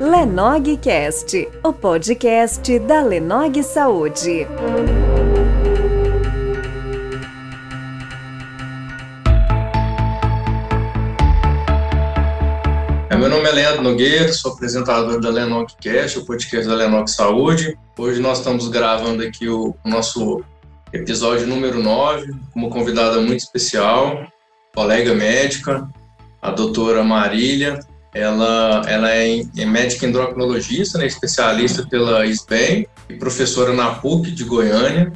Lenogcast, o podcast da Lenog Saúde. É, meu nome é Leandro Nogueira, sou apresentador da Lenogcast, o podcast da Lenog Saúde. Hoje nós estamos gravando aqui o nosso episódio número 9, com uma convidada muito especial, colega médica, a doutora Marília, ela, ela é, é médica endocrinologista, né, especialista pela SBEM e professora na PUC de Goiânia.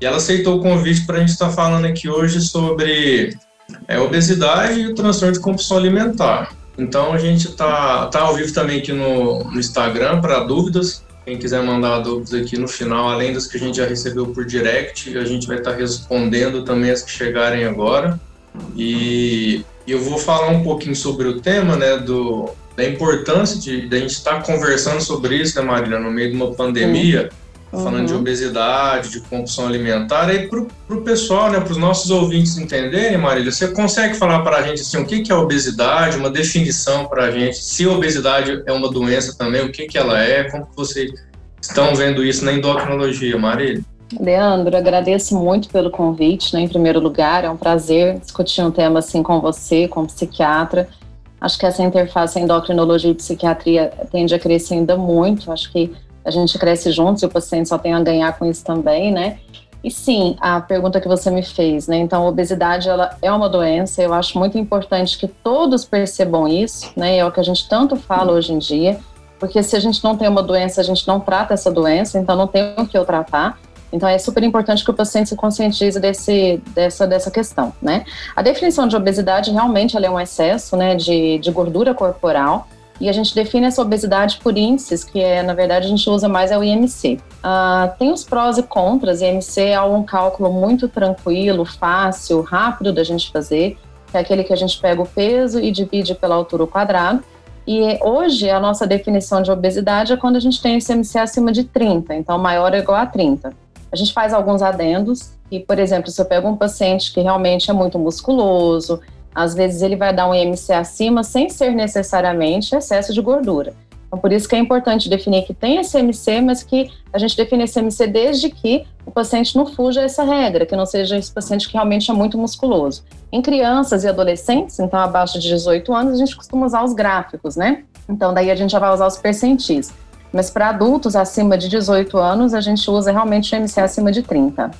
E ela aceitou o convite para a gente estar tá falando aqui hoje sobre é, obesidade e o transtorno de compulsão alimentar. Então a gente está tá ao vivo também aqui no, no Instagram para dúvidas. Quem quiser mandar dúvidas aqui no final, além das que a gente já recebeu por direct, a gente vai estar tá respondendo também as que chegarem agora. E eu vou falar um pouquinho sobre o tema, né, do, da importância de, de a gente estar conversando sobre isso, né, Marina, no meio de uma pandemia, uhum. falando de obesidade, de compulsão alimentar, aí para o pessoal, né, para os nossos ouvintes entenderem, Marília, você consegue falar para a gente assim, o que, que é obesidade, uma definição para a gente, se a obesidade é uma doença também, o que, que ela é, como que vocês estão vendo isso na endocrinologia, Marília? Leandro, agradeço muito pelo convite, né, em primeiro lugar, é um prazer discutir um tema assim com você, como psiquiatra. Acho que essa interface endocrinologia e psiquiatria tende a crescer ainda muito, acho que a gente cresce juntos e o paciente só tem a ganhar com isso também, né? E sim, a pergunta que você me fez, né? Então, a obesidade ela é uma doença. Eu acho muito importante que todos percebam isso, né? É o que a gente tanto fala hoje em dia, porque se a gente não tem uma doença, a gente não trata essa doença, então não tem o que eu tratar. Então é super importante que o paciente se conscientize desse, dessa, dessa questão, né? A definição de obesidade realmente é um excesso, né, de, de gordura corporal e a gente define essa obesidade por índices, que é, na verdade, a gente usa mais é o IMC. Uh, tem os prós e contras, IMC é um cálculo muito tranquilo, fácil, rápido da gente fazer, que é aquele que a gente pega o peso e divide pela altura ao quadrado, e hoje a nossa definição de obesidade é quando a gente tem esse IMC acima de 30, então maior ou igual a 30. A gente faz alguns adendos, e, por exemplo, se eu pego um paciente que realmente é muito musculoso, às vezes ele vai dar um IMC acima sem ser necessariamente excesso de gordura. Então, por isso que é importante definir que tem esse IMC, mas que a gente define esse IMC desde que o paciente não fuja essa regra, que não seja esse paciente que realmente é muito musculoso. Em crianças e adolescentes, então abaixo de 18 anos, a gente costuma usar os gráficos, né? Então, daí a gente já vai usar os percentis. Mas para adultos acima de 18 anos, a gente usa realmente o IMC acima de 30.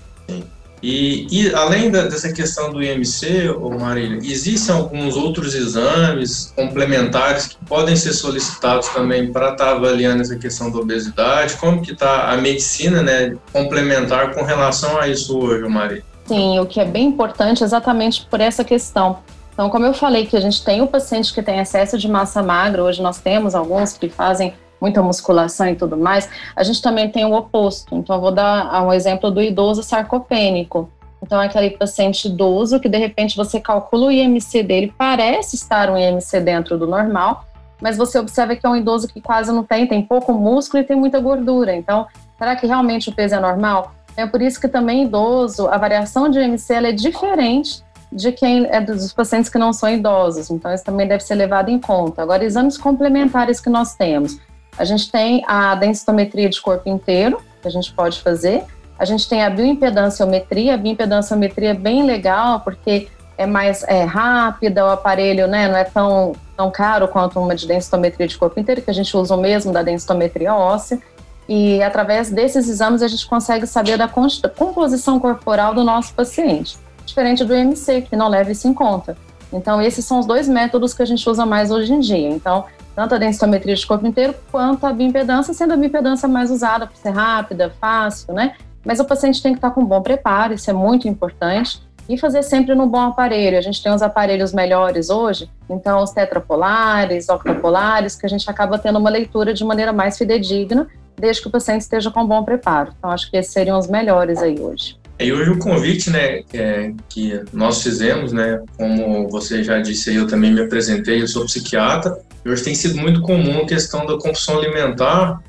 E, e além da, dessa questão do IMC, ô Marília, existem alguns outros exames complementares que podem ser solicitados também para estar tá avaliando essa questão da obesidade? Como que está a medicina né, complementar com relação a isso hoje, Marília? Sim, o que é bem importante é exatamente por essa questão. Então, como eu falei que a gente tem o paciente que tem excesso de massa magra, hoje nós temos alguns que fazem muita musculação e tudo mais, a gente também tem o oposto. Então, eu vou dar um exemplo do idoso sarcopênico. Então, é aquele paciente idoso que de repente você calcula o IMC dele, parece estar um IMC dentro do normal, mas você observa que é um idoso que quase não tem, tem pouco músculo e tem muita gordura. Então, será que realmente o peso é normal? É por isso que também idoso, a variação de IMC é diferente de quem é dos pacientes que não são idosos. Então, isso também deve ser levado em conta. Agora, exames complementares que nós temos. A gente tem a densitometria de corpo inteiro, que a gente pode fazer. A gente tem a bioimpedanciometria. A bioimpedanciometria é bem legal, porque é mais é, rápida, o aparelho né, não é tão, tão caro quanto uma de densitometria de corpo inteiro, que a gente usa o mesmo da densitometria óssea. E através desses exames a gente consegue saber da composição corporal do nosso paciente, diferente do IMC, que não leva isso em conta. Então, esses são os dois métodos que a gente usa mais hoje em dia. Então, tanto a densitometria de corpo inteiro quanto a bioimpedância, sendo a bioimpedância mais usada por ser rápida, fácil, né? Mas o paciente tem que estar com bom preparo, isso é muito importante. E fazer sempre no bom aparelho. A gente tem os aparelhos melhores hoje, então os tetrapolares, octapolares, que a gente acaba tendo uma leitura de maneira mais fidedigna, desde que o paciente esteja com bom preparo. Então, acho que esses seriam os melhores aí hoje. E hoje o convite, né, é, que nós fizemos, né, como você já disse, eu também me apresentei, eu sou psiquiatra, e hoje tem sido muito comum a questão da compulsão alimentar,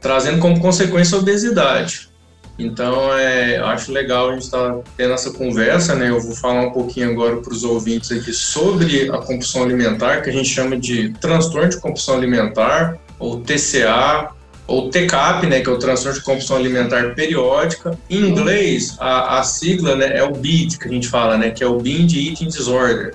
trazendo como consequência a obesidade. Então, é, acho legal a gente estar tá tendo essa conversa, né? Eu vou falar um pouquinho agora para os ouvintes aqui sobre a compulsão alimentar, que a gente chama de transtorno de compulsão alimentar, ou TCA, ou TCAP, né, que é o transtorno de compulsão alimentar periódica. Em inglês, a, a sigla né, é o BID, que a gente fala, né, que é o Binge Eating Disorder.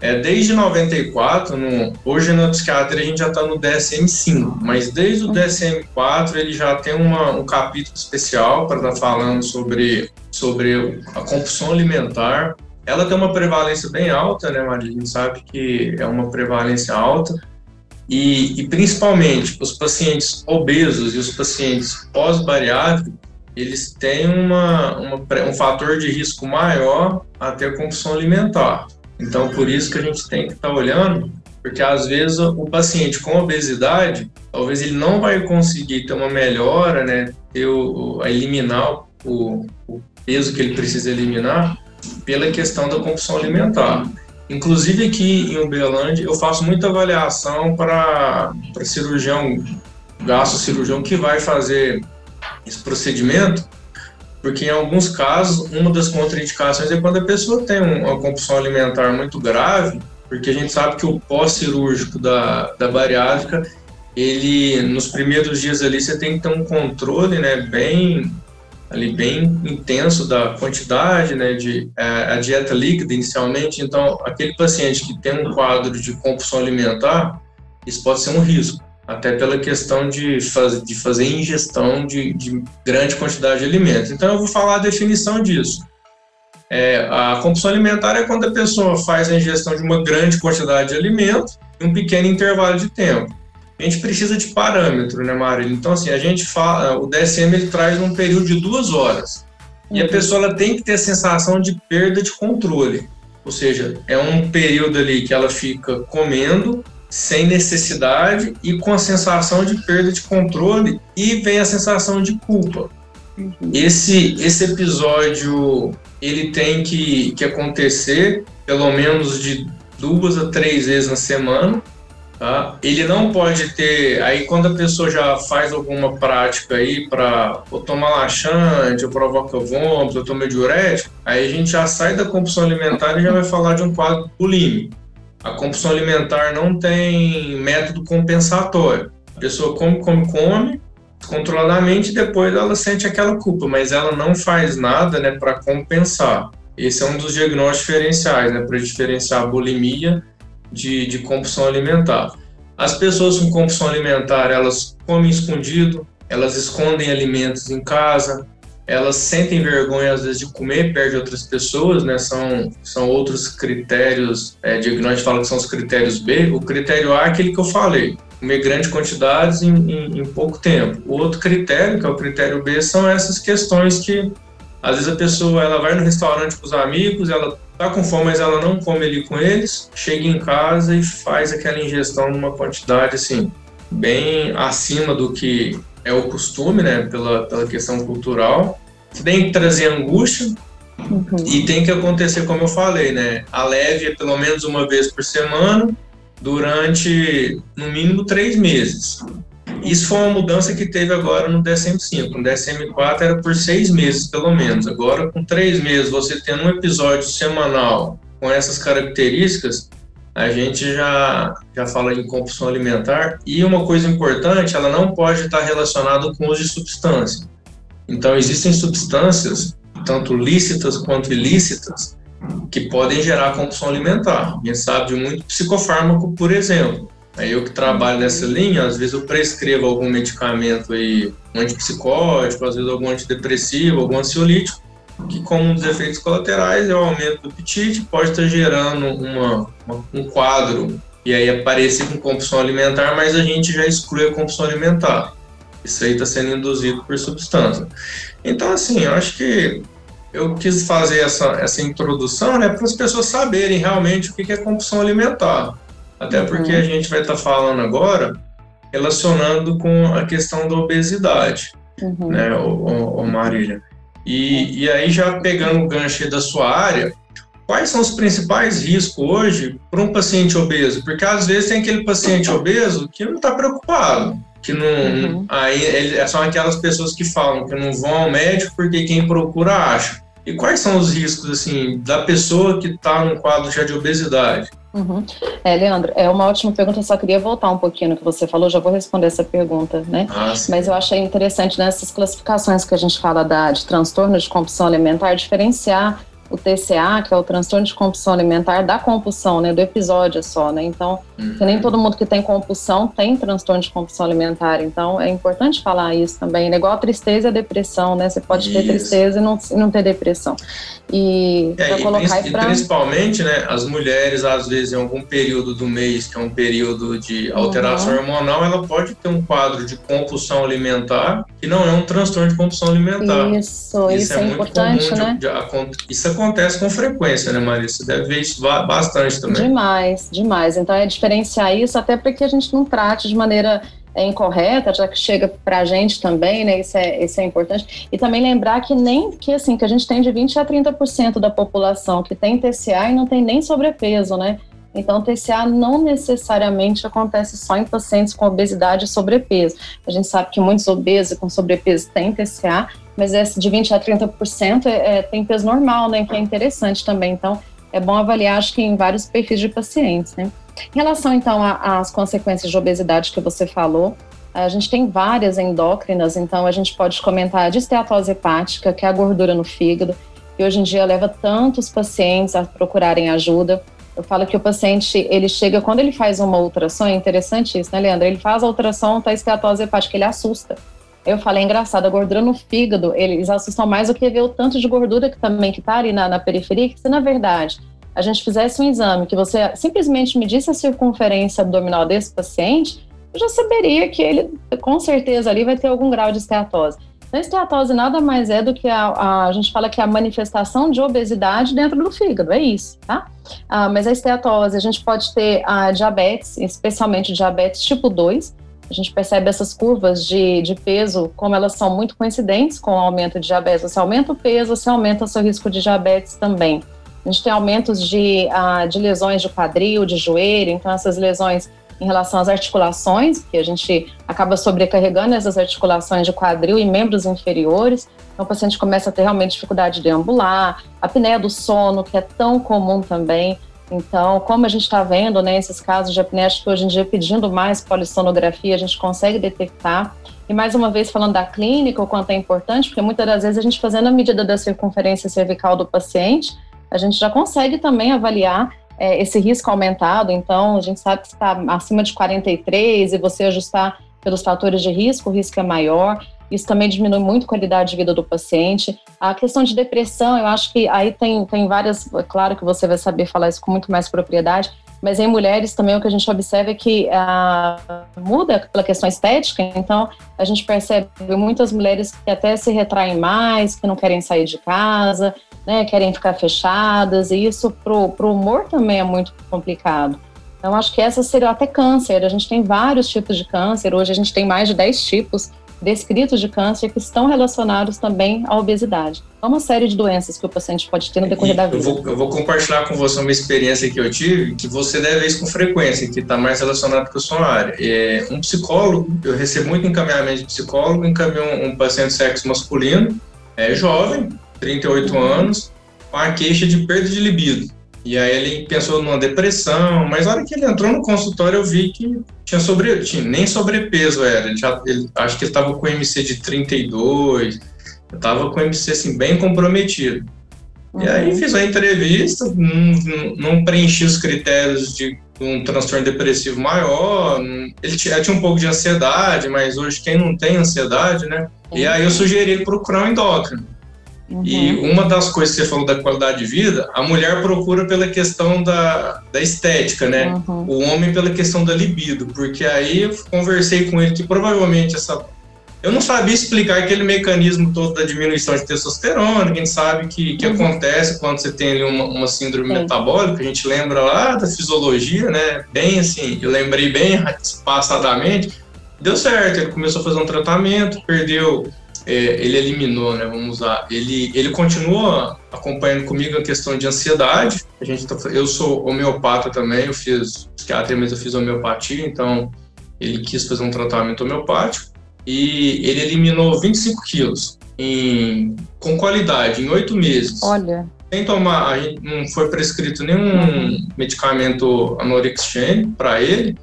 É, desde 94, no, hoje na psiquiatria a gente já está no DSM-5, mas desde o DSM-4 ele já tem uma, um capítulo especial para estar tá falando sobre, sobre a compulsão alimentar. Ela tem uma prevalência bem alta, né, Maria? A gente sabe que é uma prevalência alta. E, e principalmente os pacientes obesos e os pacientes pós-bariátricos, eles têm uma, uma, um fator de risco maior a ter compulsão alimentar. Então, por isso que a gente tem que estar tá olhando, porque às vezes o paciente com obesidade, talvez ele não vai conseguir ter uma melhora, né, ter o, a eliminar o, o peso que ele precisa eliminar pela questão da compulsão alimentar. Inclusive aqui em Uberlândia, eu faço muita avaliação para cirurgião, gasto cirurgião que vai fazer esse procedimento, porque em alguns casos, uma das contraindicações é quando a pessoa tem uma compulsão alimentar muito grave, porque a gente sabe que o pós-cirúrgico da, da bariátrica, ele, nos primeiros dias ali, você tem que ter um controle, né, bem, ali, bem intenso da quantidade, né, de a, é, a dieta líquida inicialmente, então, aquele paciente que tem um quadro de compulsão alimentar, isso pode ser um risco até pela questão de, faz, de fazer ingestão de, de, grande quantidade de alimentos. Então, eu vou falar a definição disso. É, a compulsão alimentar é quando a pessoa faz a ingestão de uma grande quantidade de alimento em um pequeno intervalo de tempo. A gente precisa de parâmetro, né, Marília? Então, assim, a gente fala, o DSM ele traz um período de duas horas. E a uhum. pessoa ela tem que ter a sensação de perda de controle. Ou seja, é um período ali que ela fica comendo sem necessidade e com a sensação de perda de controle e vem a sensação de culpa. Uhum. Esse, esse episódio ele tem que, que acontecer pelo menos de duas a três vezes na semana. Tá? Ele não pode ter. Aí, quando a pessoa já faz alguma prática aí para tomar laxante, ou provoca vômito, ou toma diurético, aí a gente já sai da compulsão alimentar e já vai falar de um quadro bulímico. A compulsão alimentar não tem método compensatório. A pessoa come, come, come, controladamente e depois ela sente aquela culpa, mas ela não faz nada né, para compensar. Esse é um dos diagnósticos diferenciais, né, para diferenciar a bulimia de, de compulsão alimentar. As pessoas com compulsão alimentar, elas comem escondido, elas escondem alimentos em casa, elas sentem vergonha às vezes de comer perto de outras pessoas, né? São, são outros critérios, é, diagnóstico fala que são os critérios B. O critério A é aquele que eu falei, comer grandes quantidades em, em, em, pouco tempo. O outro critério, que é o critério B, são essas questões que às vezes a pessoa ela vai no restaurante com os amigos, ela tá com fome, mas ela não come ali com eles, chega em casa e faz aquela ingestão numa quantidade assim bem acima do que é o costume, né, pela, pela questão cultural. Tem que trazer angústia uhum. e tem que acontecer, como eu falei, né, a leve é pelo menos uma vez por semana durante, no mínimo, três meses. Isso foi uma mudança que teve agora no DSM-5. No DSM-4 era por seis meses, pelo menos. Agora, com três meses, você tendo um episódio semanal com essas características, a gente já, já fala em compulsão alimentar. E uma coisa importante, ela não pode estar relacionada com uso de substância. Então, existem substâncias, tanto lícitas quanto ilícitas, que podem gerar compulsão alimentar. A gente sabe de muito psicofármaco, por exemplo. Aí eu que trabalho nessa linha, às vezes eu prescrevo algum medicamento aí, um antipsicótico, às vezes algum antidepressivo, algum ansiolítico, que como um dos efeitos colaterais é o aumento do apetite, pode estar gerando uma, uma, um quadro e aí aparecer com compulsão alimentar, mas a gente já exclui a compulsão alimentar. Isso aí está sendo induzido por substância. Então, assim, eu acho que eu quis fazer essa, essa introdução né, para as pessoas saberem realmente o que é compulsão alimentar. Até uhum. porque a gente vai estar tá falando agora relacionando com a questão da obesidade, uhum. né, o, Marília. E, e aí, já pegando o gancho da sua área, quais são os principais riscos hoje para um paciente obeso? Porque às vezes tem aquele paciente obeso que não está preocupado, que não. Uhum. Aí ele, são aquelas pessoas que falam que não vão ao médico porque quem procura acha. E quais são os riscos, assim, da pessoa que está num quadro já de obesidade? Uhum. É, Leandro, é uma ótima pergunta, só queria voltar um pouquinho no que você falou, já vou responder essa pergunta, né? Ah, Mas eu achei interessante nessas classificações que a gente fala da, de transtorno de compulsão alimentar, diferenciar o TCA, que é o transtorno de compulsão alimentar, da compulsão, né, do episódio só, né? Então, uhum. nem todo mundo que tem compulsão tem transtorno de compulsão alimentar. Então, é importante falar isso também. Né? Igual a tristeza e a depressão, né? Você pode isso. ter tristeza e não, e não ter depressão. E, é, colocar e, pra... principalmente, né, as mulheres, às vezes, em algum período do mês, que é um período de alteração uhum. hormonal, ela pode ter um quadro de compulsão alimentar, que não é um transtorno de compulsão alimentar. Isso, isso, isso é, é importante, né? De, de, isso acontece com frequência, né, Marisa? Você deve ver isso bastante também. Demais, demais. Então, é diferenciar isso, até para que a gente não trate de maneira é incorreta, já que chega para a gente também, né? Isso é, isso é importante. E também lembrar que nem que assim, que a gente tem de 20 a 30% da população que tem TCA e não tem nem sobrepeso, né? Então, TCA não necessariamente acontece só em pacientes com obesidade e sobrepeso. A gente sabe que muitos obesos com sobrepeso têm TCA, mas esse de 20 a 30% é, é, tem peso normal, né? Que é interessante também. Então, é bom avaliar, acho que em vários perfis de pacientes, né? Em relação, então, às consequências de obesidade que você falou, a gente tem várias endócrinas, então a gente pode comentar a esteatose hepática, que é a gordura no fígado, e hoje em dia leva tantos pacientes a procurarem ajuda. Eu falo que o paciente, ele chega, quando ele faz uma ultrassom, é interessante isso, né, Leandro? Ele faz a ultrassom, tá esteatose hepática, ele assusta. Eu falei, é engraçado, a gordura no fígado, eles assustam mais do que ver o tanto de gordura que também que tá ali na, na periferia, que se na verdade a gente fizesse um exame, que você simplesmente medisse a circunferência abdominal desse paciente, eu já saberia que ele, com certeza, ali vai ter algum grau de esteatose. Então, esteatose nada mais é do que a, a, a gente fala que é a manifestação de obesidade dentro do fígado, é isso, tá? Ah, mas a esteatose, a gente pode ter a diabetes, especialmente diabetes tipo 2, a gente percebe essas curvas de, de peso, como elas são muito coincidentes com o aumento de diabetes. Você aumenta o peso, você aumenta o seu risco de diabetes também. A gente tem aumentos de, uh, de lesões de quadril, de joelho, então essas lesões em relação às articulações, que a gente acaba sobrecarregando essas articulações de quadril e membros inferiores. Então o paciente começa a ter realmente dificuldade de deambular, a apneia do sono, que é tão comum também. Então, como a gente está vendo, né, esses casos de apneia, que hoje em dia pedindo mais polissonografia, a gente consegue detectar. E mais uma vez falando da clínica, o quanto é importante, porque muitas das vezes a gente fazendo a medida da circunferência cervical do paciente, a gente já consegue também avaliar é, esse risco aumentado. Então, a gente sabe que está acima de 43 e você ajustar pelos fatores de risco, o risco é maior. Isso também diminui muito a qualidade de vida do paciente. A questão de depressão, eu acho que aí tem, tem várias. É claro que você vai saber falar isso com muito mais propriedade, mas em mulheres também o que a gente observa é que ah, muda pela questão estética, então a gente percebe muitas mulheres que até se retraem mais, que não querem sair de casa, né, querem ficar fechadas, e isso pro, pro humor também é muito complicado. Então, acho que essa seria até câncer. A gente tem vários tipos de câncer, hoje a gente tem mais de 10 tipos descritos de câncer que estão relacionados também à obesidade. É uma série de doenças que o paciente pode ter no decorrer e da vida. Eu vou, eu vou, compartilhar com você uma experiência que eu tive, que você deve ver isso com frequência, que está mais relacionado com a sua área. É, um psicólogo, eu recebo muito encaminhamento de psicólogo, encaminhou um, um paciente de sexo masculino, é jovem, 38 anos, com a queixa de perda de libido. E aí ele pensou numa depressão, mas na hora que ele entrou no consultório eu vi que tinha sobre, tinha, nem sobrepeso era, ele já, ele, acho que ele estava com MC de 32, estava com MC assim bem comprometido. Uhum. E aí uhum. fiz a entrevista, não, não preenchi os critérios de um transtorno depressivo maior, ele tinha, tinha um pouco de ansiedade, mas hoje quem não tem ansiedade, né? E aí eu sugeri ele procurar um endócrino. Uhum. E uma das coisas que você falou da qualidade de vida, a mulher procura pela questão da, da estética, né? Uhum. O homem pela questão da libido, porque aí eu conversei com ele que provavelmente essa. Eu não sabia explicar aquele mecanismo todo da diminuição de testosterona, que a gente sabe que, que uhum. acontece quando você tem ali uma, uma síndrome metabólica, a gente lembra lá da fisiologia, né? Bem assim, eu lembrei bem passadamente. Deu certo, ele começou a fazer um tratamento, perdeu é, ele eliminou, né? Vamos usar. Ele, ele continua acompanhando comigo a questão de ansiedade. A gente tá, eu sou homeopata também, eu fiz psiquiatria, mas eu fiz homeopatia, então ele quis fazer um tratamento homeopático e ele eliminou 25 quilos em, com qualidade em oito meses. Olha. Sem tomar, não foi prescrito nenhum uhum. medicamento anorexigênico para ele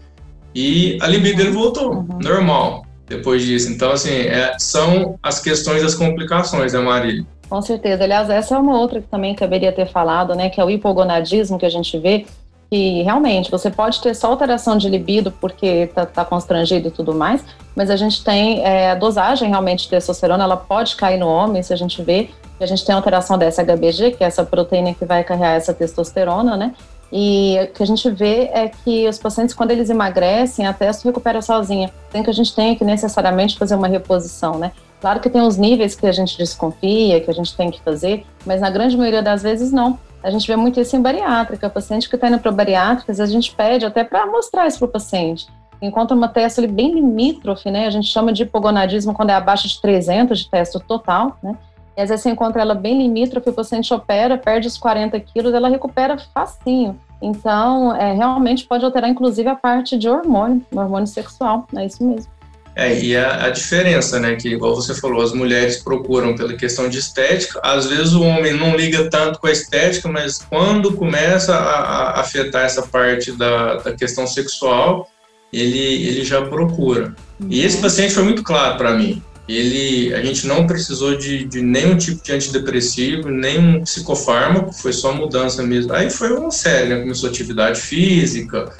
e a libido dele voltou, uhum. normal, depois disso. Então, assim, é, são as questões das complicações, né, Marília? Com certeza. Aliás, essa é uma outra que também caberia ter falado, né, que é o hipogonadismo que a gente vê, que realmente você pode ter só alteração de libido porque está tá constrangido e tudo mais, mas a gente tem é, a dosagem realmente de testosterona, ela pode cair no homem, se a gente vê a gente tem alteração da SHBG, que é essa proteína que vai carregar essa testosterona, né? E o que a gente vê é que os pacientes, quando eles emagrecem, a testo recupera sozinha, sem que a gente tenha que necessariamente fazer uma reposição, né? Claro que tem uns níveis que a gente desconfia, que a gente tem que fazer, mas na grande maioria das vezes não. A gente vê muito isso em bariátrica. O paciente que está indo para bariátrica, a gente pede até para mostrar isso para o paciente. Encontra uma testo ali bem limítrofe, né? A gente chama de hipogonadismo quando é abaixo de 300 de testo total, né? E às vezes você encontra ela bem limítrofe, o paciente opera, perde os 40 quilos, ela recupera facinho. Então, é, realmente pode alterar, inclusive, a parte de hormônio, hormônio sexual, é isso mesmo. É, e a, a, diferença, né, que igual você falou, as mulheres procuram pela questão de estética, às vezes o homem não liga tanto com a estética, mas quando começa a, a afetar essa parte da, da questão sexual, ele, ele já procura. E esse uhum. paciente foi muito claro para mim. Ele, a gente não precisou de, de nenhum tipo de antidepressivo, nenhum psicofármaco, foi só mudança mesmo. Aí foi uma série, né? Começou atividade física,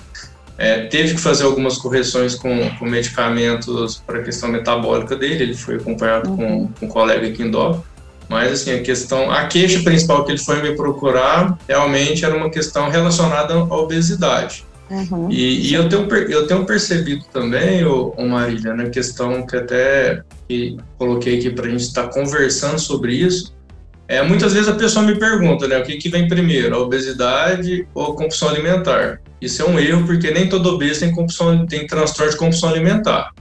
é, teve que fazer algumas correções com, com medicamentos para a questão metabólica dele, ele foi acompanhado uhum. com, com um colega aqui em Dó. Mas, assim, a questão, a queixa principal que ele foi me procurar realmente era uma questão relacionada à obesidade. Uhum. E, e, eu, tenho, eu tenho percebido também, ô, ô Marília, na questão que até que coloquei aqui para a gente estar tá conversando sobre isso, é, muitas vezes a pessoa me pergunta, né, o que, que vem primeiro, a obesidade ou a compulsão alimentar? Isso é um erro porque nem todo obeso tem, compulsão, tem transtorno de compulsão alimentar.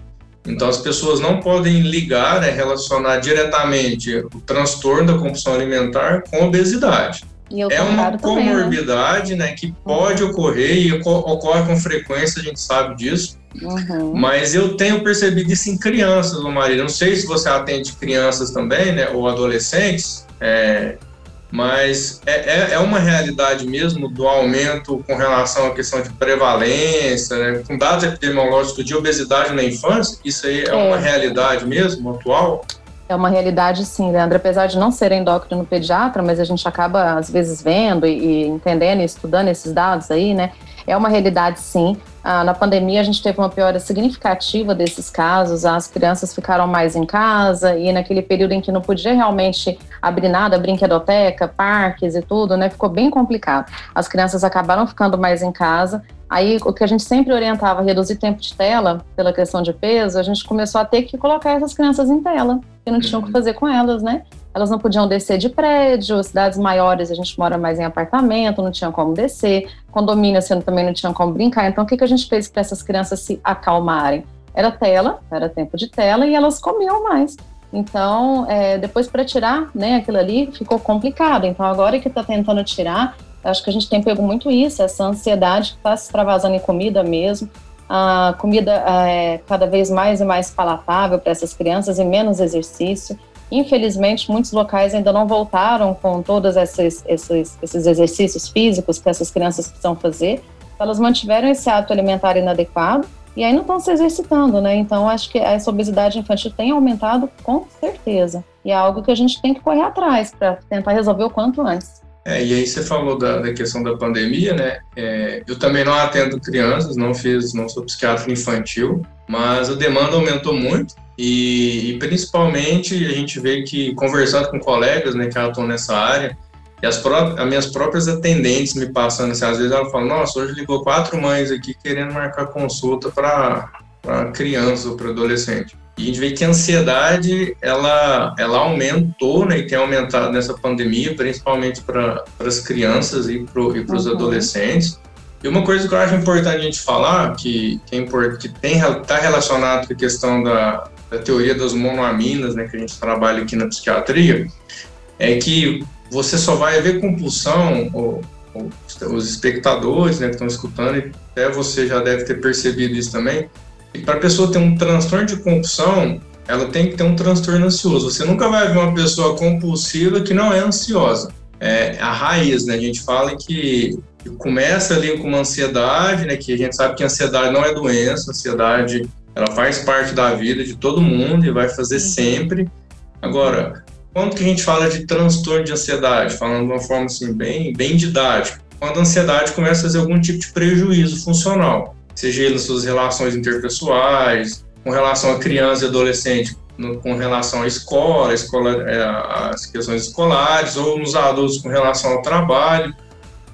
Então as pessoas não podem ligar, né, relacionar diretamente o transtorno da compulsão alimentar com obesidade. É uma comorbidade, também, né? né? que pode ocorrer e ocorre com frequência, a gente sabe disso. Uhum. Mas eu tenho percebido isso em crianças, Maria. Não sei se você atende crianças também, né, ou adolescentes, é, mas é, é, é, uma realidade mesmo do aumento com relação à questão de prevalência, né? com dados epidemiológicos de obesidade na infância, isso aí é, é, uma realidade mesmo atual? É uma realidade, sim, Leandro. Apesar de não ser endócrino pediatra, mas a gente acaba, às vezes, vendo e, e entendendo e estudando esses dados aí, né? É uma realidade, sim. Ah, na pandemia, a gente teve uma piora significativa desses casos, as crianças ficaram mais em casa, e naquele período em que não podia realmente abrir nada, brinquedoteca, parques e tudo, né, ficou bem complicado. As crianças acabaram ficando mais em casa. Aí, o que a gente sempre orientava, reduzir tempo de tela, pela questão de peso, a gente começou a ter que colocar essas crianças em tela, que não tinham o que fazer com elas, né? elas não podiam descer de prédio, cidades maiores a gente mora mais em apartamento, não tinha como descer, condomínio assim, também não tinha como brincar. Então, o que, que a gente fez para essas crianças se acalmarem? Era tela, era tempo de tela e elas comiam mais. Então, é, depois para tirar né, aquilo ali ficou complicado. Então, agora que está tentando tirar, acho que a gente tem pego muito isso, essa ansiedade que está se extravasando em comida mesmo. A comida é cada vez mais e mais palatável para essas crianças e menos exercício. Infelizmente, muitos locais ainda não voltaram com todos esses, esses, esses exercícios físicos que essas crianças precisam fazer. Elas mantiveram esse hábito alimentar inadequado e aí não estão se exercitando, né? Então, acho que essa obesidade infantil tem aumentado com certeza. E é algo que a gente tem que correr atrás para tentar resolver o quanto antes. É, e aí você falou da, da questão da pandemia, né? É, eu também não atendo crianças, não fiz, não sou psiquiatra infantil, mas a demanda aumentou muito e, e, principalmente a gente vê que conversando com colegas né, que atuam nessa área, e as, as minhas próprias atendentes me passando assim, às vezes ela fala, nossa, hoje ligou quatro mães aqui querendo marcar consulta para criança ou para adolescente. E a gente vê que a ansiedade, ela, ela aumentou, né, e tem aumentado nessa pandemia, principalmente para as crianças e para os uhum. adolescentes. E uma coisa que eu acho importante a gente falar, que, que, é que está relacionado com a questão da, da teoria das monoaminas, né, que a gente trabalha aqui na psiquiatria, é que você só vai ver compulsão, ou, ou os espectadores né, que estão escutando, e até você já deve ter percebido isso também, para a pessoa ter um transtorno de compulsão, ela tem que ter um transtorno ansioso. Você nunca vai ver uma pessoa compulsiva que não é ansiosa. É a raiz, né? A gente fala que começa ali com uma ansiedade, né? Que a gente sabe que a ansiedade não é doença, a ansiedade ela faz parte da vida de todo mundo e vai fazer uhum. sempre. Agora, quando que a gente fala de transtorno de ansiedade, falando de uma forma assim bem, bem didática, quando a ansiedade começa a fazer algum tipo de prejuízo funcional, seja nas suas relações interpessoais, com relação a criança e adolescente, no, com relação à escola, escola é, as questões escolares, ou nos adultos com relação ao trabalho.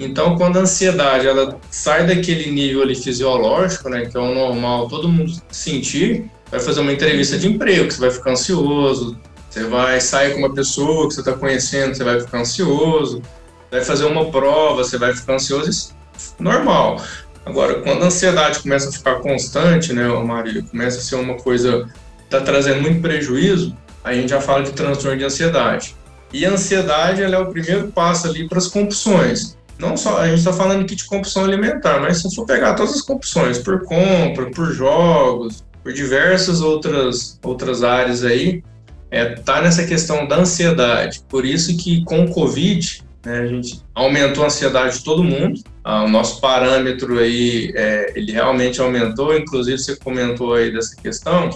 Então, quando a ansiedade ela sai daquele nível ali fisiológico, né, que é o normal todo mundo sentir, vai fazer uma entrevista de emprego, que você vai ficar ansioso, você vai sair com uma pessoa que você está conhecendo, você vai ficar ansioso, vai fazer uma prova, você vai ficar ansioso, isso é normal. Agora, quando a ansiedade começa a ficar constante, né, Maria, começa a ser uma coisa está trazendo muito prejuízo, a gente já fala de transtorno de ansiedade. E a ansiedade ela é o primeiro passo ali para as compulsões. Não só, a gente está falando aqui de compulsão alimentar, mas se for pegar todas as compulsões, por compra, por jogos, por diversas outras, outras áreas aí, é, tá nessa questão da ansiedade. Por isso que com o Covid, né, a gente aumentou a ansiedade de todo mundo. Ah, o nosso parâmetro aí, é, ele realmente aumentou. Inclusive, você comentou aí dessa questão.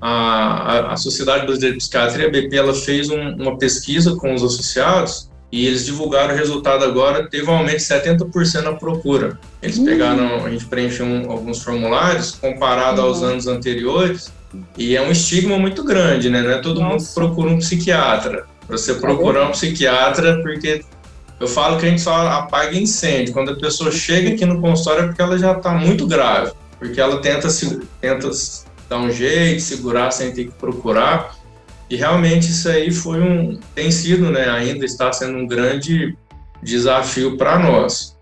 A, a, Sociedade Brasileira de Psiquiatria, a BP, ela fez um, uma pesquisa com os associados e eles divulgaram o resultado agora, teve um aumento de 70% na procura. Eles uhum. pegaram, a gente preencheu um, alguns formulários, comparado uhum. aos anos anteriores, e é um estigma muito grande, né? Não é todo Nossa. mundo que procura um psiquiatra. Você tá procurar um psiquiatra, porque eu falo que a gente só apaga incêndio. Quando a pessoa chega aqui no consultório é porque ela já está muito grave, porque ela tenta, se, tenta dar um jeito, segurar sem ter que procurar. E realmente isso aí foi um, tem sido, né, ainda está sendo um grande desafio para nós.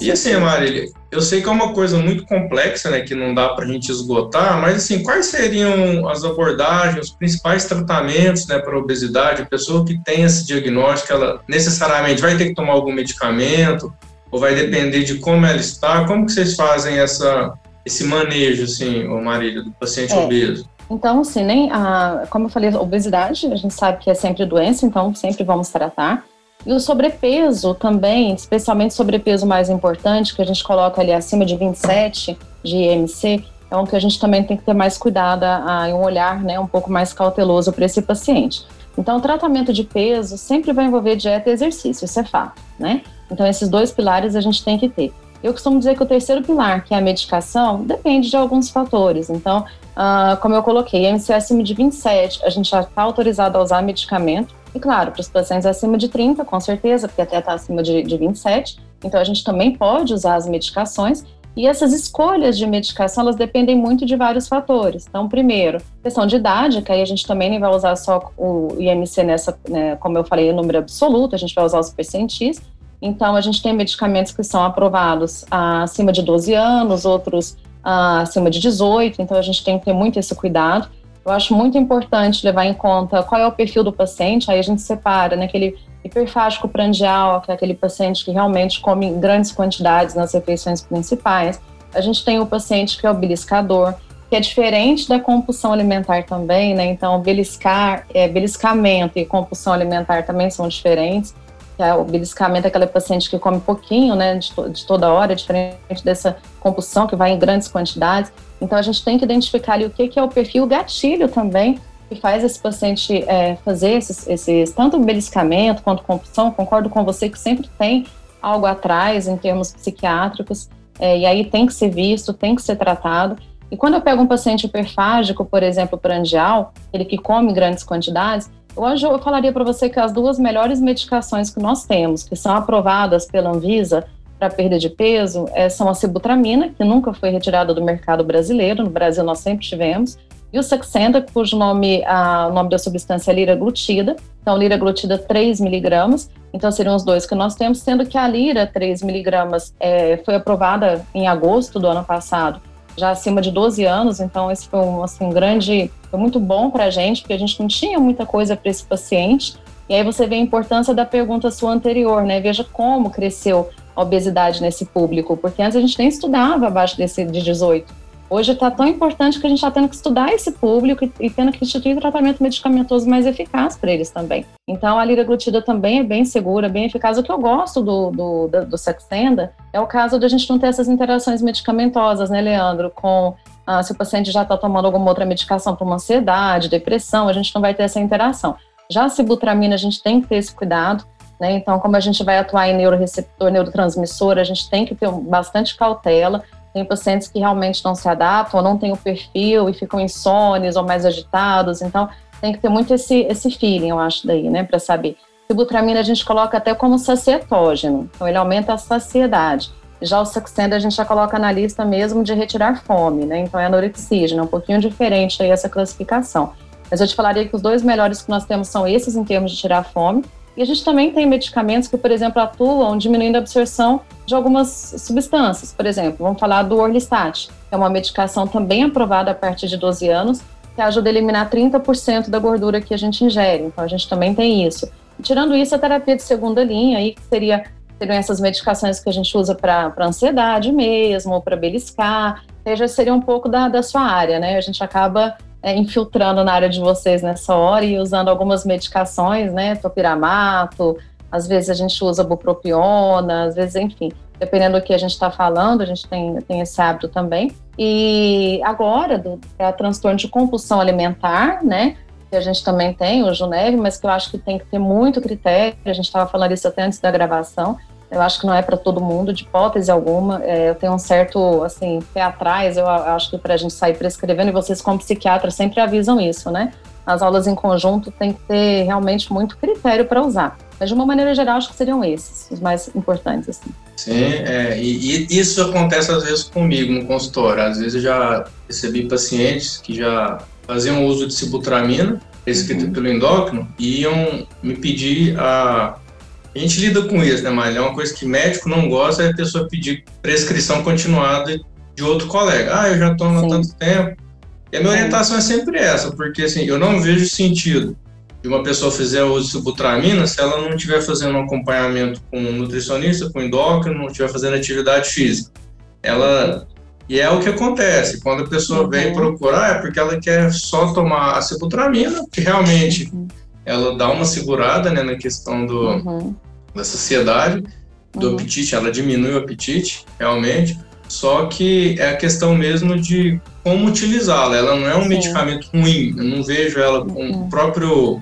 E assim, Marília, eu sei que é uma coisa muito complexa, né, que não dá para a gente esgotar, mas assim, quais seriam as abordagens, os principais tratamentos, né, para obesidade? A pessoa que tem esse diagnóstico, ela necessariamente vai ter que tomar algum medicamento ou vai depender de como ela está? Como que vocês fazem essa esse manejo, assim, Marília, do paciente é. obeso? Então, assim, nem a, como eu falei, a obesidade, a gente sabe que é sempre doença, então sempre vamos tratar. E o sobrepeso também, especialmente sobrepeso mais importante, que a gente coloca ali acima de 27 de IMC, é um que a gente também tem que ter mais cuidado e um olhar né, um pouco mais cauteloso para esse paciente. Então, o tratamento de peso sempre vai envolver dieta e exercício, isso é fato, né? Então, esses dois pilares a gente tem que ter. Eu costumo dizer que o terceiro pilar, que é a medicação, depende de alguns fatores. Então, uh, como eu coloquei, IMC acima de 27, a gente já está autorizado a usar medicamento. E claro, para os pacientes acima de 30, com certeza, porque até está acima de, de 27. Então, a gente também pode usar as medicações. E essas escolhas de medicação, elas dependem muito de vários fatores. Então, primeiro, questão de idade, que aí a gente também nem vai usar só o IMC nessa, né, como eu falei, número absoluto, a gente vai usar os percentis. Então, a gente tem medicamentos que são aprovados acima de 12 anos, outros ah, acima de 18, então a gente tem que ter muito esse cuidado. Eu acho muito importante levar em conta qual é o perfil do paciente, aí a gente separa naquele né, hiperfágico prandial, que é aquele paciente que realmente come grandes quantidades nas refeições principais. A gente tem o paciente que é o beliscador, que é diferente da compulsão alimentar também, né? Então, beliscar, é, beliscamento e compulsão alimentar também são diferentes que é o beliscamento, aquela paciente que come pouquinho, né, de, to de, toda hora, diferente dessa compulsão que vai em grandes quantidades. Então, a gente tem que identificar ali o que, que é o perfil gatilho também, que faz esse paciente é, fazer esses, esses, tanto beliscamento quanto compulsão. Concordo com você que sempre tem algo atrás em termos psiquiátricos, é, e aí tem que ser visto, tem que ser tratado. E quando eu pego um paciente hiperfágico, por exemplo, prandial, ele que come grandes quantidades, Eu falaria para você que as duas melhores medicações que nós temos, que são aprovadas pela Anvisa para perda de peso, é, são a sibutramina, que nunca foi retirada do mercado brasileiro, no Brasil nós sempre tivemos, e o Saxenda, cujo nome, a, o nome da substância é liraglutida, então liraglutida 3 miligramas, então seriam os dois que nós temos, sendo que a lira 3 miligramas é, foi aprovada em agosto do ano passado já acima de 12 anos, então esse foi um assim, grande, foi muito bom para a gente, porque a gente não tinha muita coisa para esse paciente. E aí você vê a importância da pergunta sua anterior, né? Veja como cresceu a obesidade nesse público, porque antes a gente nem estudava abaixo desse de 18. Hoje está tão importante que a gente está tendo que estudar esse público e, e tendo que instituir tratamento medicamentoso mais eficaz para eles também. Então, a liraglutida também é bem segura, bem eficaz. O que eu gosto do, do, do, do é o caso de a gente não ter essas interações medicamentosas, né, Leandro? Com ah, se o paciente já está tomando alguma outra medicação para uma ansiedade, depressão, a gente não vai ter essa interação. Já a sibutramina, a gente tem que ter esse cuidado, né? Então, como a gente vai atuar em neuroreceptor, neurotransmissor, a gente tem que ter bastante cautela. Tem pacientes que realmente não se adaptam, ou não têm o perfil e ficam insônios ou mais agitados. Então, tem que ter muito esse, esse feeling, eu acho, daí, né, para saber. Sibutramina a gente coloca até como sacietógeno, então ele aumenta a saciedade. Já o Saxenda a gente já coloca na lista mesmo de retirar fome, né? Então é anorexígeno, é um pouquinho diferente aí essa classificação. Mas eu te falaria que os dois melhores que nós temos são esses em termos de tirar fome. E a gente também tem medicamentos que, por exemplo, atuam diminuindo a absorção de algumas substâncias. Por exemplo, vamos falar do Orlistat, que é uma medicação também aprovada a partir de 12 anos, que ajuda a eliminar 30% da gordura que a gente ingere. Então, a gente também tem isso. Tirando isso, a terapia de segunda linha, aí, que seria seriam essas medicações que a gente usa para ansiedade mesmo, ou para beliscar, já seria um pouco da, da sua área, né? A gente acaba é, infiltrando na área de vocês nessa hora e usando algumas medicações, né? Topiramato, às vezes a gente usa bupropiona, às vezes, enfim, dependendo do que a gente está falando, a gente tem, tem esse hábito também. E agora, do é transtorno de compulsão alimentar, né? Que a gente também tem, o Juneve, mas que eu acho que tem que ter muito critério, a gente estava falando isso até antes da gravação, eu acho que não é para todo mundo, de hipótese alguma. É, eu tenho um certo, assim, pé atrás, eu acho que para a gente sair prescrevendo, e vocês como psiquiatras sempre avisam isso, né? As aulas em conjunto tem que ter realmente muito critério para usar. Mas de uma maneira geral, acho que seriam esses, os mais importantes, assim. Sim, é, e, e, isso acontece às vezes comigo no consultório. Às vezes eu já recebi pacientes que já faziam uso de sibutramina, prescrito uhum. pelo endócrino, e iam me pedir a a gente lida com isso, né, Maria? É uma coisa que médico não gosta é a pessoa pedir prescrição continuada de outro colega. Ah, eu já tomo há tanto tempo. E a minha orientação é sempre essa, porque assim, eu não vejo sentido de uma pessoa fazer uso de subutramina se ela não estiver fazendo um acompanhamento com um nutricionista, com um endócrino, não estiver fazendo atividade física. Ela e é o que acontece quando a pessoa uhum. vem procurar é porque ela quer só tomar a sibutramina, que realmente uhum ela dá uma segurada né, na questão do, uhum. da saciedade, do uhum. apetite, ela diminui o apetite, realmente, só que é a questão mesmo de como utilizá-la. Ela não é um Sim. medicamento ruim, eu não vejo ela com uhum. o próprio,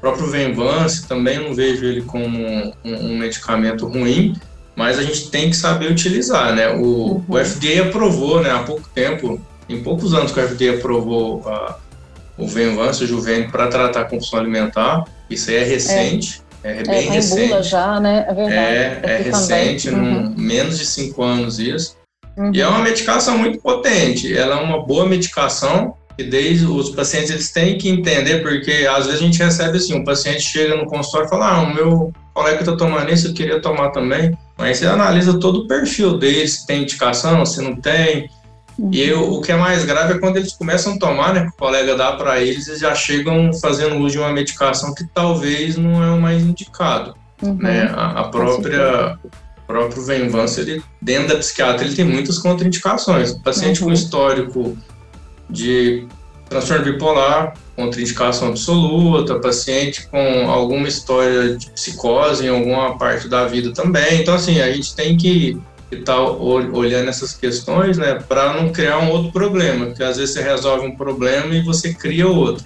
próprio Venvance, também não vejo ele como um, um, medicamento ruim, mas a gente tem que saber utilizar, né? O, o uhum. FDA aprovou, né, há pouco tempo, em poucos anos que o FDA aprovou a o Venvance, o Juven, para tratar compulsão alimentar. Isso aí é recente. É, é bem é, recente. já, né? É verdade. É, é recente, uhum. menos de cinco anos isso. Uhum. E é uma medicação muito potente. Ela é uma boa medicação e desde os pacientes eles têm que entender porque às vezes a gente recebe assim, um paciente chega no consultório e fala, ah, o meu colega está tomando isso, eu queria tomar também. Mas você analisa todo o perfil dele, se tem indicação, se não tem, e eu, o que é mais grave é quando eles começam a tomar, né, que o colega dá para eles, eles já chegam fazendo uso de uma medicação que talvez não é o mais indicado. Uhum. Né? A, a própria o próprio Venvance, ele, dentro da psiquiatria, ele tem muitas contraindicações. O paciente uhum. com histórico de transtorno bipolar, contraindicação absoluta, paciente com alguma história de psicose em alguma parte da vida também. Então, assim, a gente tem que que está olhando essas questões, né, para não criar um outro problema, porque às vezes você resolve um problema e você cria outro.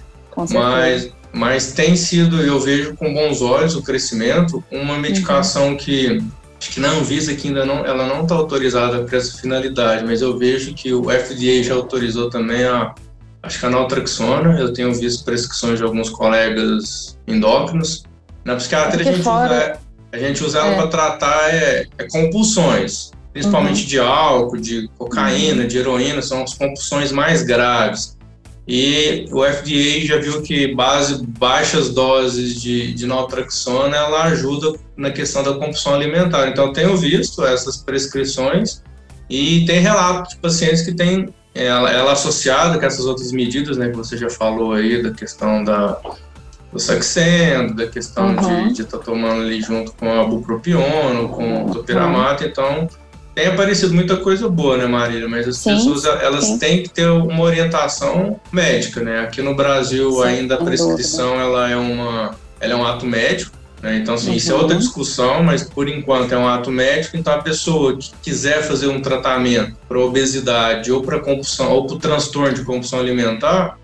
Mas, mas tem sido, eu vejo com bons olhos o crescimento, uma medicação uhum. que acho que na Anvisa que ainda não, ela não está autorizada para essa finalidade, mas eu vejo que o FDA já autorizou também a, acho que a naltrexona, eu tenho visto prescrições de alguns colegas endócrinos. Na psiquiatria a gente fora... usa, a gente usa ela é. para tratar é, é compulsões principalmente uhum. de álcool, de cocaína, de heroína, são as compulsões mais graves. E o FDA já viu que base, baixas doses de, de naltrexona ela ajuda na questão da compulsão alimentar. Então, tenho visto essas prescrições e tem relatos de pacientes que têm ela, ela associada com essas outras medidas, né, que você já falou aí, da questão da, do saxendo, da questão uhum. de estar tá tomando ali junto com a bupropiona, com o topiramato. Então, tem aparecido muita coisa boa, né, Marília? Mas as sim, pessoas elas sim. têm que ter uma orientação médica, né? Aqui no Brasil sim, ainda a prescrição ela é uma ela é um ato médico, né? Então, assim, uhum. isso é outra uhum. discussão, mas por enquanto é um ato médico. Então, a pessoa que quiser fazer um tratamento para obesidade ou para compulsão ou para transtorno de compulsão alimentar,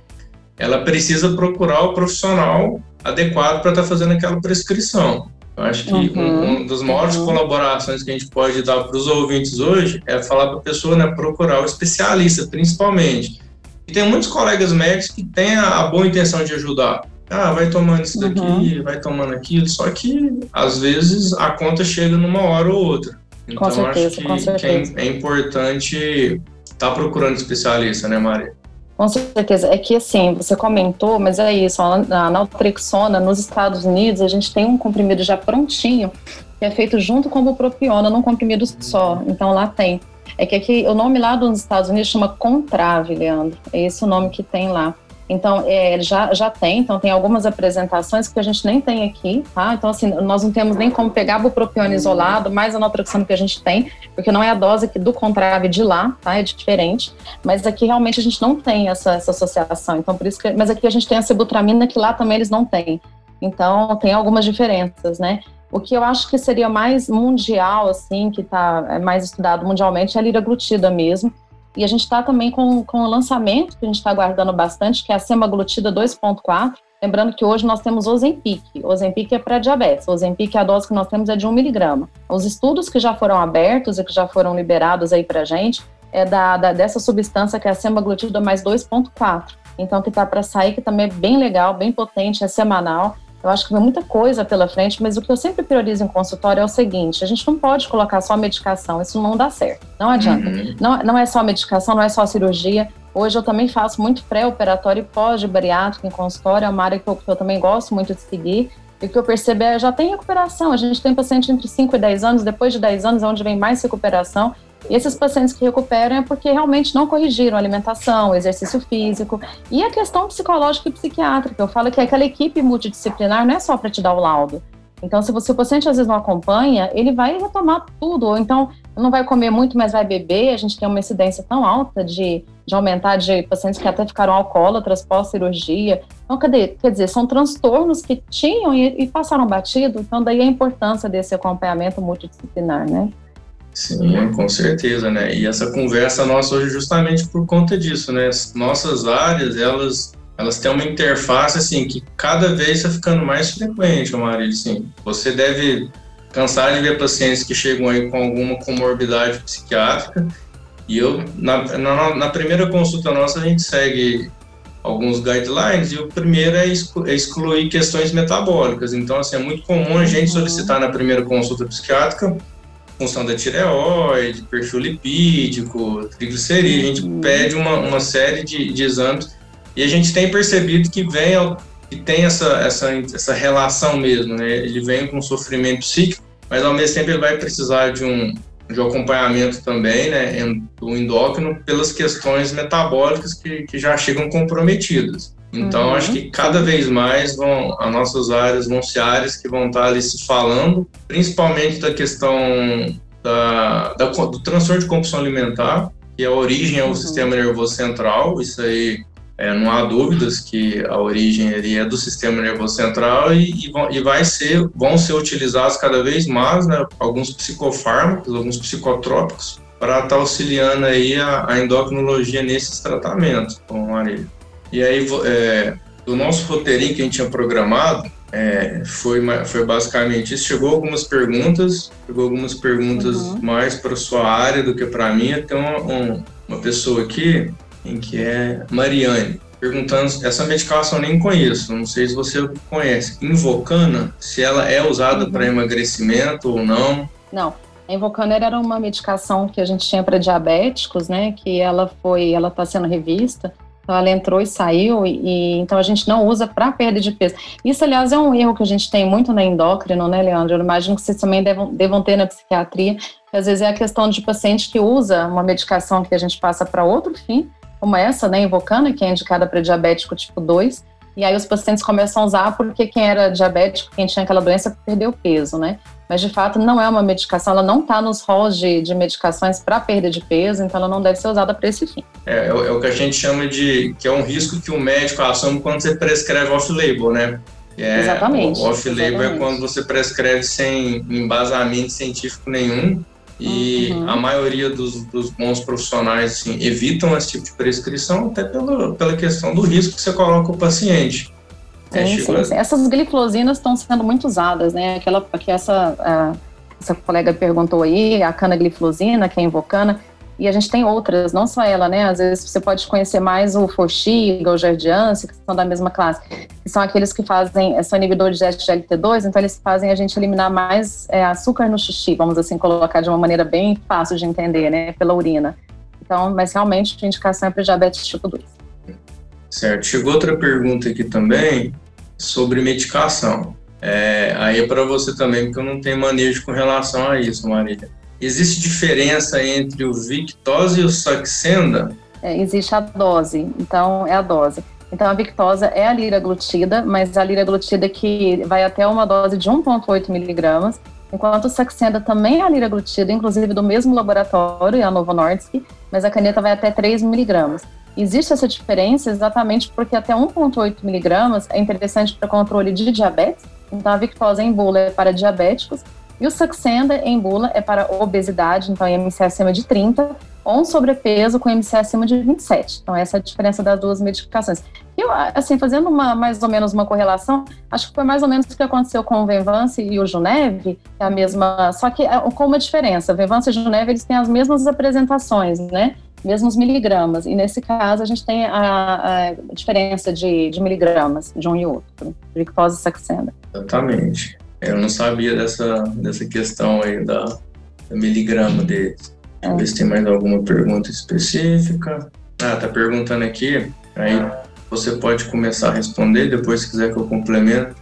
ela precisa procurar o profissional adequado para estar tá fazendo aquela prescrição. Eu acho que uhum. uma das maiores uhum. colaborações que a gente pode dar para os ouvintes hoje é falar para a pessoa né, procurar o especialista, principalmente. E tem muitos colegas médicos que têm a, a boa intenção de ajudar. Ah, vai tomando isso daqui, uhum. vai tomando aquilo, só que às vezes a conta chega numa hora ou outra. Então certeza, acho que, que é, é importante estar tá procurando especialista, né, Maria? Com certeza. É que, assim, você comentou, mas é isso, a naltrexona, nos Estados Unidos, a gente tem um comprimido já prontinho, que é feito junto com o propiona, num comprimido só. Então, lá tem. É que aqui, o nome lá dos Estados Unidos chama Contrave, Leandro. É esse o nome que tem lá. Então, é, já, já tem, então tem algumas apresentações que a gente nem tem aqui, tá? Então, assim, nós não temos nem como pegar bupropiona isolado, mais a naltrexona que a gente tem, porque não é a dose aqui do Contrave de lá, tá? É diferente. Mas aqui realmente a gente não tem essa, essa associação. Então, por isso que. Mas aqui a gente tem a sibutramina que lá também eles não têm. Então, tem algumas diferenças, né? O que eu acho que seria mais mundial, assim, que está é mais estudado mundialmente, é a liraglutida mesmo e a gente está também com, com o lançamento, que a gente está aguardando bastante, que é a semaglutida 2.4. Lembrando que hoje nós temos Ozempic. Ozempic é para diabetes. Ozempic, a dose que nós temos é de 1 miligrama. Os estudos que já foram abertos e que já foram liberados aí para a gente é da, da, dessa substância que é a semaglutida mais 2.4. Então, que está para sair, que também é bem legal, bem potente, é semanal. Eu acho que vem muita coisa pela frente, mas o que eu sempre priorizo em consultório é o seguinte: a gente não pode colocar só medicação, isso não dá certo. Não adianta. Uhum. Não, não é só medicação, não é só cirurgia. Hoje eu também faço muito pré-operatório e pós-bariátrico em consultório, é uma área que eu, que eu também gosto muito de seguir. E o que eu percebo é já tem recuperação. A gente tem paciente entre 5 e 10 anos, depois de 10 anos é onde vem mais recuperação. E esses pacientes que recuperam é porque realmente não corrigiram alimentação, exercício físico e a questão psicológica e psiquiátrica. Eu falo que aquela equipe multidisciplinar não é só para te dar o laudo. Então, se você, o paciente às vezes não acompanha, ele vai retomar tudo, ou então não vai comer muito, mas vai beber. A gente tem uma incidência tão alta de, de aumentar de pacientes que até ficaram alcoólatras pós-cirurgia. Então, cadê? Quer dizer, são transtornos que tinham e, e passaram batido. Então, daí a importância desse acompanhamento multidisciplinar, né? Sim, com certeza, né? E essa conversa nossa hoje justamente por conta disso, né? Nossas áreas, elas elas têm uma interface assim que cada vez está ficando mais frequente, Marília, assim. Você deve cansar de ver pacientes que chegam aí com alguma comorbidade psiquiátrica. E eu, na, na, na primeira consulta nossa, a gente segue alguns guidelines e o primeiro é, é excluir questões metabólicas. Então, assim, é muito comum a gente solicitar na primeira consulta psiquiátrica função da tireoide, perfil lipídico, triglicerídeo, a gente uhum. pede uma, uma série de, de exames e a gente tem percebido que vem que tem essa, essa, essa relação mesmo, né? Ele vem com sofrimento psíquico, mas ao mesmo tempo ele vai precisar de um, de um acompanhamento também, né, do endócrino, pelas questões metabólicas que, que já chegam comprometidas. Então, uhum. acho que cada vez mais vão, as nossas áreas vão ser áreas que vão estar ali se falando, principalmente da questão da, da do transtorno de compulsão alimentar, que a origem é o uhum. sistema nervoso central, isso aí é, não há dúvidas que a origem é do sistema nervoso central e, e, vão, e vai ser, vão ser utilizados cada vez mais né, alguns psicofármacos, alguns psicotrópicos, para estar tá auxiliando aí a, a endocrinologia nesses tratamentos, com Maria. E aí, é, do nosso roteirinho que a gente tinha programado, é, foi, foi basicamente isso. Chegou algumas perguntas, chegou algumas perguntas uhum. mais para sua área do que para mim. Tem uma, um, uma pessoa aqui, em que é Mariane, perguntando essa medicação eu nem conheço, não sei se você conhece. Invocana, se ela é usada uhum. para emagrecimento ou não? Não. A Invocana era uma medicação que a gente tinha para diabéticos, né? Que ela foi, ela está sendo revista então ela entrou e saiu, e, então a gente não usa para perda de peso. Isso, aliás, é um erro que a gente tem muito na endócrino, né, Leandro? Eu imagino que vocês também devam, devam ter na psiquiatria, que às vezes é a questão de paciente que usa uma medicação que a gente passa para outro fim, como essa, né, Invocana, que é indicada para diabético tipo 2, E aí os pacientes começam a usar porque quem era diabético, quem tinha aquela doença, perdeu peso, né? Mas de fato não é uma medicação, ela não está nos halls de, de medicações para perda de peso, então ela não deve ser usada para esse fim. É, é, o que a gente chama de que é um risco que o médico assume quando você prescreve off-label, né? É, exatamente. O off-label é quando você prescreve sem embasamento científico nenhum e uhum. a maioria dos, dos, bons profissionais assim, evitam esse tipo de prescrição até pela, pela questão do risco que você coloca o paciente. É, sim, sim, sim. Essas glicosinas estão sendo muito usadas, né? Aquela que essa, essa colega perguntou aí, a canagliflozina, que é invocana, e a gente tem outras, não só ela, né? Às vezes você pode conhecer mais o Forxiga, o Jardiance, que são da mesma classe, que são aqueles que fazem, são inibidores de SGLT2, então eles fazem a gente eliminar mais é, açúcar no xixi, vamos assim colocar de uma maneira bem fácil de entender, né? Pela urina. Então, mas realmente a indicação é para diabetes tipo 2. Certo. Chegou outra pergunta aqui também sobre medicação. É, aí é para você também, porque eu não tenho manejo com relação a isso, Marília. Existe diferença entre o Victosa e o Saxenda? É, existe a dose, então é a dose. Então a Victosa é a liraglutida, mas a liraglutida que vai até uma dose de 1,8 miligramas, enquanto o Saxenda também é a liraglutida, inclusive do mesmo laboratório, é a Novo Nordisk, mas a caneta vai até 3 miligramas. Existe essa diferença exatamente porque até 1,8 miligramas é interessante para controle de diabetes, então a Victosa em bula é para diabéticos e o Saxenda em bula é para obesidade, então IMC acima de 30, ou um sobrepeso com IMC acima de 27. Então essa é a diferença das duas medicações. Eu, assim, fazendo uma, mais ou menos uma correlação, acho que foi mais ou menos o que aconteceu com o Venvance e o Juneve, é a mesma, só que é, com uma diferença. Venvance e Juneve, eles têm as mesmas apresentações, né? Mesmos miligramas. E nesse caso, a gente tem a, a diferença de, de, miligramas de um e outro, glicose e saxenda. Exatamente. Eu não sabia dessa, dessa questão aí da, da miligrama deles. Deixa eu ver se tem mais alguma pergunta específica. Ah, tá perguntando aqui. Aí você pode começar a responder, depois se quiser que eu complemento.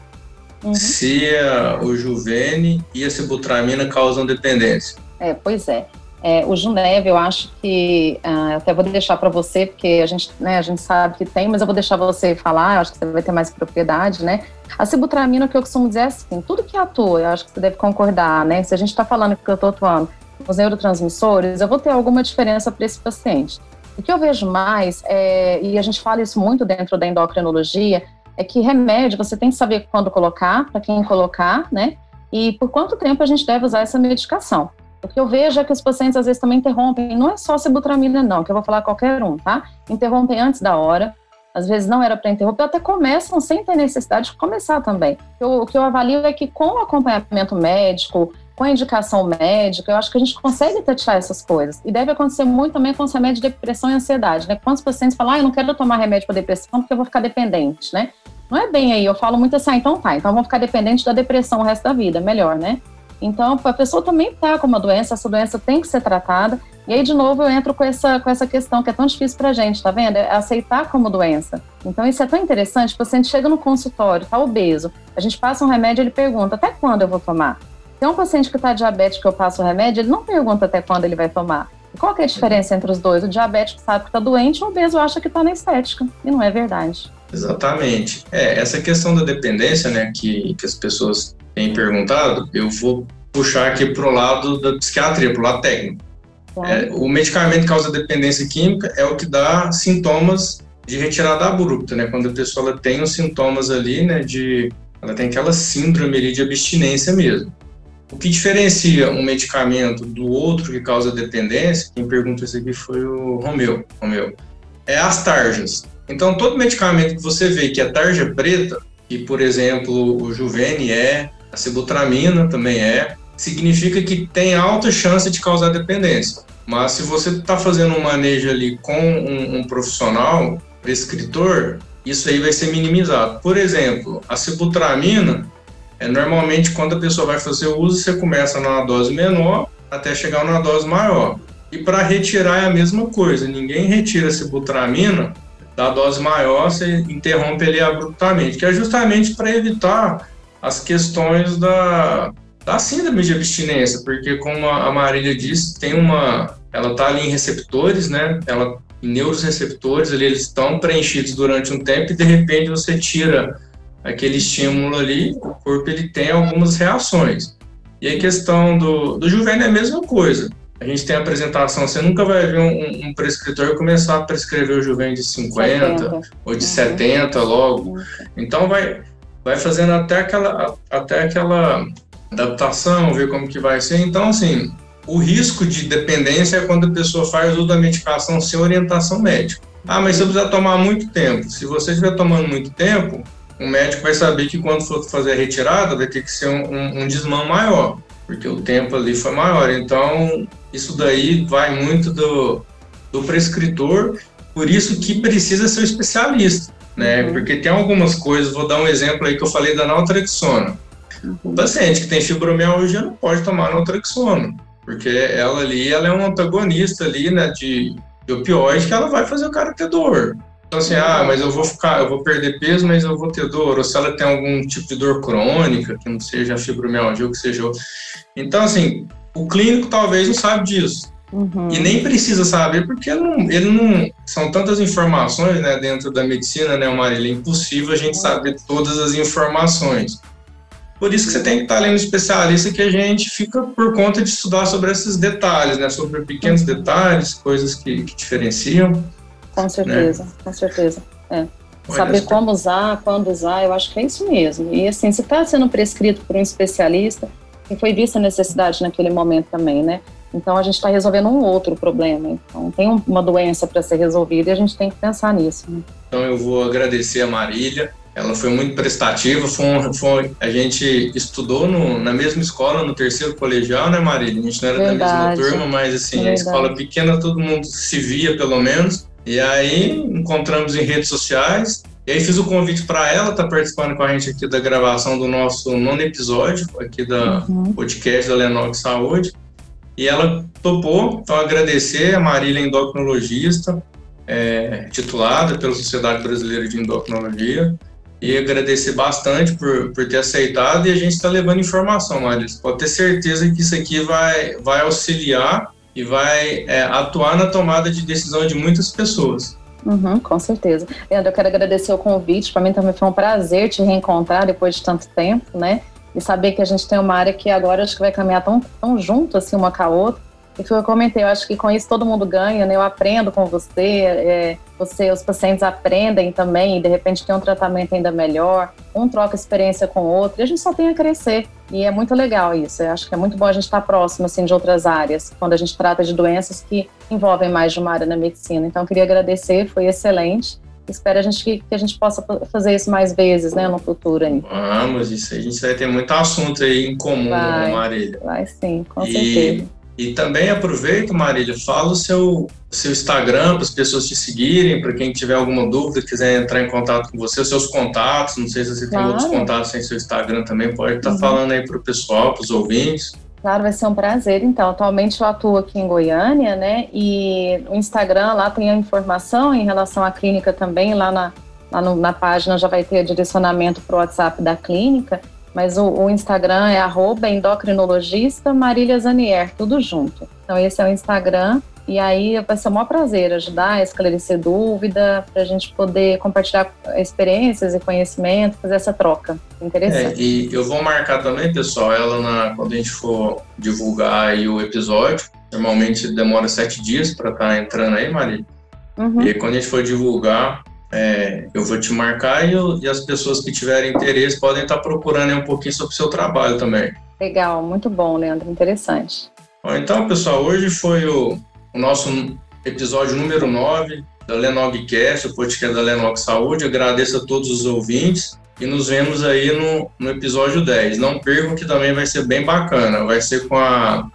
Uhum. Se a, o Juvene e a Sibutramina causam dependência. É, pois é. É, o Juneve, eu acho que uh, até vou deixar para você, porque a gente, né, a gente sabe que tem, mas eu vou deixar você falar, acho que você vai ter mais propriedade, né? A sibutramina, que eu costumo dizer é assim, tudo que atua, eu acho que você deve concordar, né? Se a gente está falando que eu estou atuando os neurotransmissores, eu vou ter alguma diferença para esse paciente. O que eu vejo mais, é, e a gente fala isso muito dentro da endocrinologia, é que remédio você tem que saber quando colocar, para quem colocar, né? E por quanto tempo a gente deve usar essa medicação. O que eu vejo é que os pacientes às vezes também interrompem, não é só sibutramina não, que eu vou falar qualquer um, tá? Interrompem antes da hora, às vezes não era para interromper, até começam sem ter necessidade de começar também. O, que eu avalio é que com o acompanhamento médico, com a indicação médica, eu acho que a gente consegue tatear essas coisas. E deve acontecer muito também com os remédios de depressão e ansiedade, né? Quantos pacientes falam, ah, eu não quero tomar remédio para depressão porque eu vou ficar dependente, né? Não é bem aí, eu falo muito assim, ah, então tá, então vamos ficar dependente da depressão o resto da vida, melhor, né? Então, a pessoa também está com uma doença, essa doença tem que ser tratada. E aí, de novo, eu entro com essa, com essa questão que é tão difícil para a gente, tá vendo? É aceitar como doença. Então, isso é tão interessante. O paciente chega no consultório, está obeso, a gente passa um remédio, ele pergunta: até quando eu vou tomar? Se é um paciente que está diabético que eu passo o remédio, ele não pergunta até quando ele vai tomar. E qual é a diferença entre os dois? O diabético sabe que está doente, o obeso acha que está na estética. E não é verdade. Exatamente. É, essa questão da dependência, né, que, que as pessoas têm perguntado, eu vou puxar aqui para o lado da psiquiatria, para o lado técnico. É, o medicamento que causa dependência química é o que dá sintomas de retirada abrupta, né? Quando a pessoa tem os sintomas ali, né, de ela tem aquela síndrome ali de abstinência mesmo. O que diferencia um medicamento do outro que causa dependência, quem perguntou isso aqui foi o Romeu, Romeu é as tarjas. Então, todo medicamento que você vê que é tarja preta, que, por exemplo, o Juvene é, a sibutramina também é, significa que tem alta chance de causar dependência. Mas se você está fazendo um manejo ali com um, um, profissional, prescritor, isso aí vai ser minimizado. Por exemplo, a sibutramina, é normalmente quando a pessoa vai fazer o uso, você começa numa dose menor até chegar numa dose maior. E para retirar é a mesma coisa, ninguém retira a sibutramina da dose maior, você interrompe ele abruptamente, que é justamente para evitar as questões da, da síndrome de abstinência, porque como a Marília disse, tem uma, ela está ali em receptores, né? Ela neuroreceptores ali, eles estão preenchidos durante um tempo e de repente você tira aquele estímulo ali, o corpo ele tem algumas reações. E a questão do, do juvenil é a mesma coisa. A gente tem a apresentação, você nunca vai ver um, um prescritor começar a prescrever o juvenil de 50 70. ou de uhum. 70 logo. Uhum. Então vai, vai fazendo até aquela, até aquela adaptação, ver como que vai ser. Então, assim, o risco de dependência é quando a pessoa faz uso da medicação sem orientação médica. Ah, mas você precisa tomar muito tempo. Se você estiver tomando muito tempo, o médico vai saber que quando for fazer a retirada vai ter que ser um, um, um desmão maior, porque o tempo ali foi maior. Então, isso daí vai muito do, do prescritor, por isso que precisa ser um especialista, né? Uhum. Porque tem algumas coisas, vou dar um exemplo aí que eu falei da naltrexona. Uhum. O paciente que tem fibromialgia não pode tomar naltrexona, porque ela ali ela é um antagonista ali, né, de, de opioide que ela vai fazer o cara ter dor. Então, assim, ah, mas eu vou ficar, eu vou perder peso, mas eu vou ter dor. Ou se ela tem algum tipo de dor crônica, que não seja fibromialgia, ou que seja. Então, assim, o clínico talvez não sabe disso. Uhum. E nem precisa saber, porque não, ele não. São tantas informações né, dentro da medicina, né, Marília? É impossível a gente saber todas as informações. Por isso que você tem que estar lendo especialista que a gente fica por conta de estudar sobre esses detalhes, né? Sobre pequenos detalhes, coisas que, que diferenciam. Com né? certeza, né? com certeza. É. Saber como usar, quando usar, eu acho que é isso mesmo. E assim, se está sendo prescrito por um especialista, e foi vista a necessidade naquele momento também, né? Então a gente está resolvendo um outro problema. Então tem uma doença para ser resolvida e a gente tem que pensar nisso. Né? Então eu vou agradecer a Marília. Ela foi muito prestativa. Foi, um, foi a gente estudou no, na mesma escola no terceiro colegial, né, Marília? A gente não era Verdade. da mesma turma, mas assim Verdade. a escola pequena todo mundo se via pelo menos. E aí encontramos em redes sociais. E aí fiz o convite para ela estar tá participando com a gente aqui da gravação do nosso nono episódio aqui da uhum. podcast da Lenog Saúde. E ela topou, então agradecer a Marília endocrinologista, é, titulada pela Sociedade Brasileira de Endocrinologia, e agradecer bastante por, por ter aceitado e a gente está levando informação, Marília. Pode ter certeza que isso aqui vai, vai auxiliar e vai é, atuar na tomada de decisão de muitas pessoas. Uhum, com certeza. Leandro, eu quero agradecer o convite. Para mim também foi um prazer te reencontrar depois de tanto tempo, né? E saber que a gente tem uma área que agora acho que vai caminhar tão, tão junto assim uma com a outra. E que eu comentei, eu acho que com isso todo mundo ganha, né? Eu aprendo com você, é, você, os pacientes aprendem também, e de repente tem um tratamento ainda melhor, um troca experiência com o outro, e a gente só tem a crescer. E é muito legal isso. Eu acho que é muito bom a gente estar próximo assim de outras áreas, quando a gente trata de doenças que envolvem mais de uma área na medicina. Então, queria agradecer, foi excelente. Espero a gente que, que, a gente possa fazer isso mais vezes, né, no futuro aí. Vamos, isso a gente vai ter muito assunto aí em comum, vai, Marília. Vai sim, com e... certeza. E também aproveita, Marília, fala o seu, seu Instagram para as pessoas te seguirem, para quem tiver alguma dúvida, quiser entrar em contato com você, os seus contatos, não sei se você claro. tem outros contatos em seu Instagram também, pode estar tá uhum. falando aí para o pessoal, para os ouvintes. Claro, vai ser um prazer. Então, atualmente eu atuo aqui em Goiânia, né? E o Instagram lá tem a informação em relação à clínica também, lá na, lá no, na página já vai ter direcionamento para o WhatsApp da clínica. Mas o, o Instagram é endocrinologista Marília Zanier, tudo junto. Então esse é o Instagram. E aí vai ser um maior prazer ajudar, esclarecer dúvida, para a gente poder compartilhar experiências e conhecimento, fazer essa troca. Interessante. É, e eu vou marcar também, pessoal, ela na, quando a gente for divulgar aí o episódio. Normalmente demora sete dias para estar tá entrando aí, Marília. Uhum. E aí, quando a gente for divulgar, é, eu vou te marcar e, eu, e, as pessoas que tiverem interesse podem estar procurando um pouquinho sobre o seu trabalho também. Legal, muito bom, Leandro, interessante. Bom, então, pessoal, hoje foi o, o nosso episódio número 9 da Lenogcast, o podcast da Lenog Saúde. agradeço a todos os ouvintes e nos vemos aí no, no episódio 10. Não percam que também vai ser bem bacana. Vai ser com a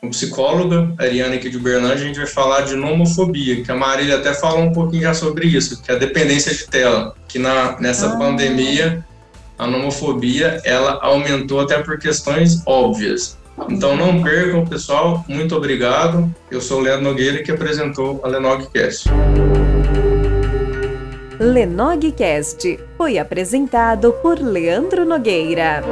com psicóloga, Ariane aqui de Uberlândia, a gente vai falar de nomofobia, que a Marília até falou um pouquinho já sobre isso, que é a dependência de tela, que na, nessa ah. pandemia a nomofobia ela aumentou até por questões óbvias. Então não percam, pessoal. Muito obrigado. Eu sou o Leandro Nogueira que apresentou a Lenogcast. Lenogcast foi apresentado por Leandro Nogueira.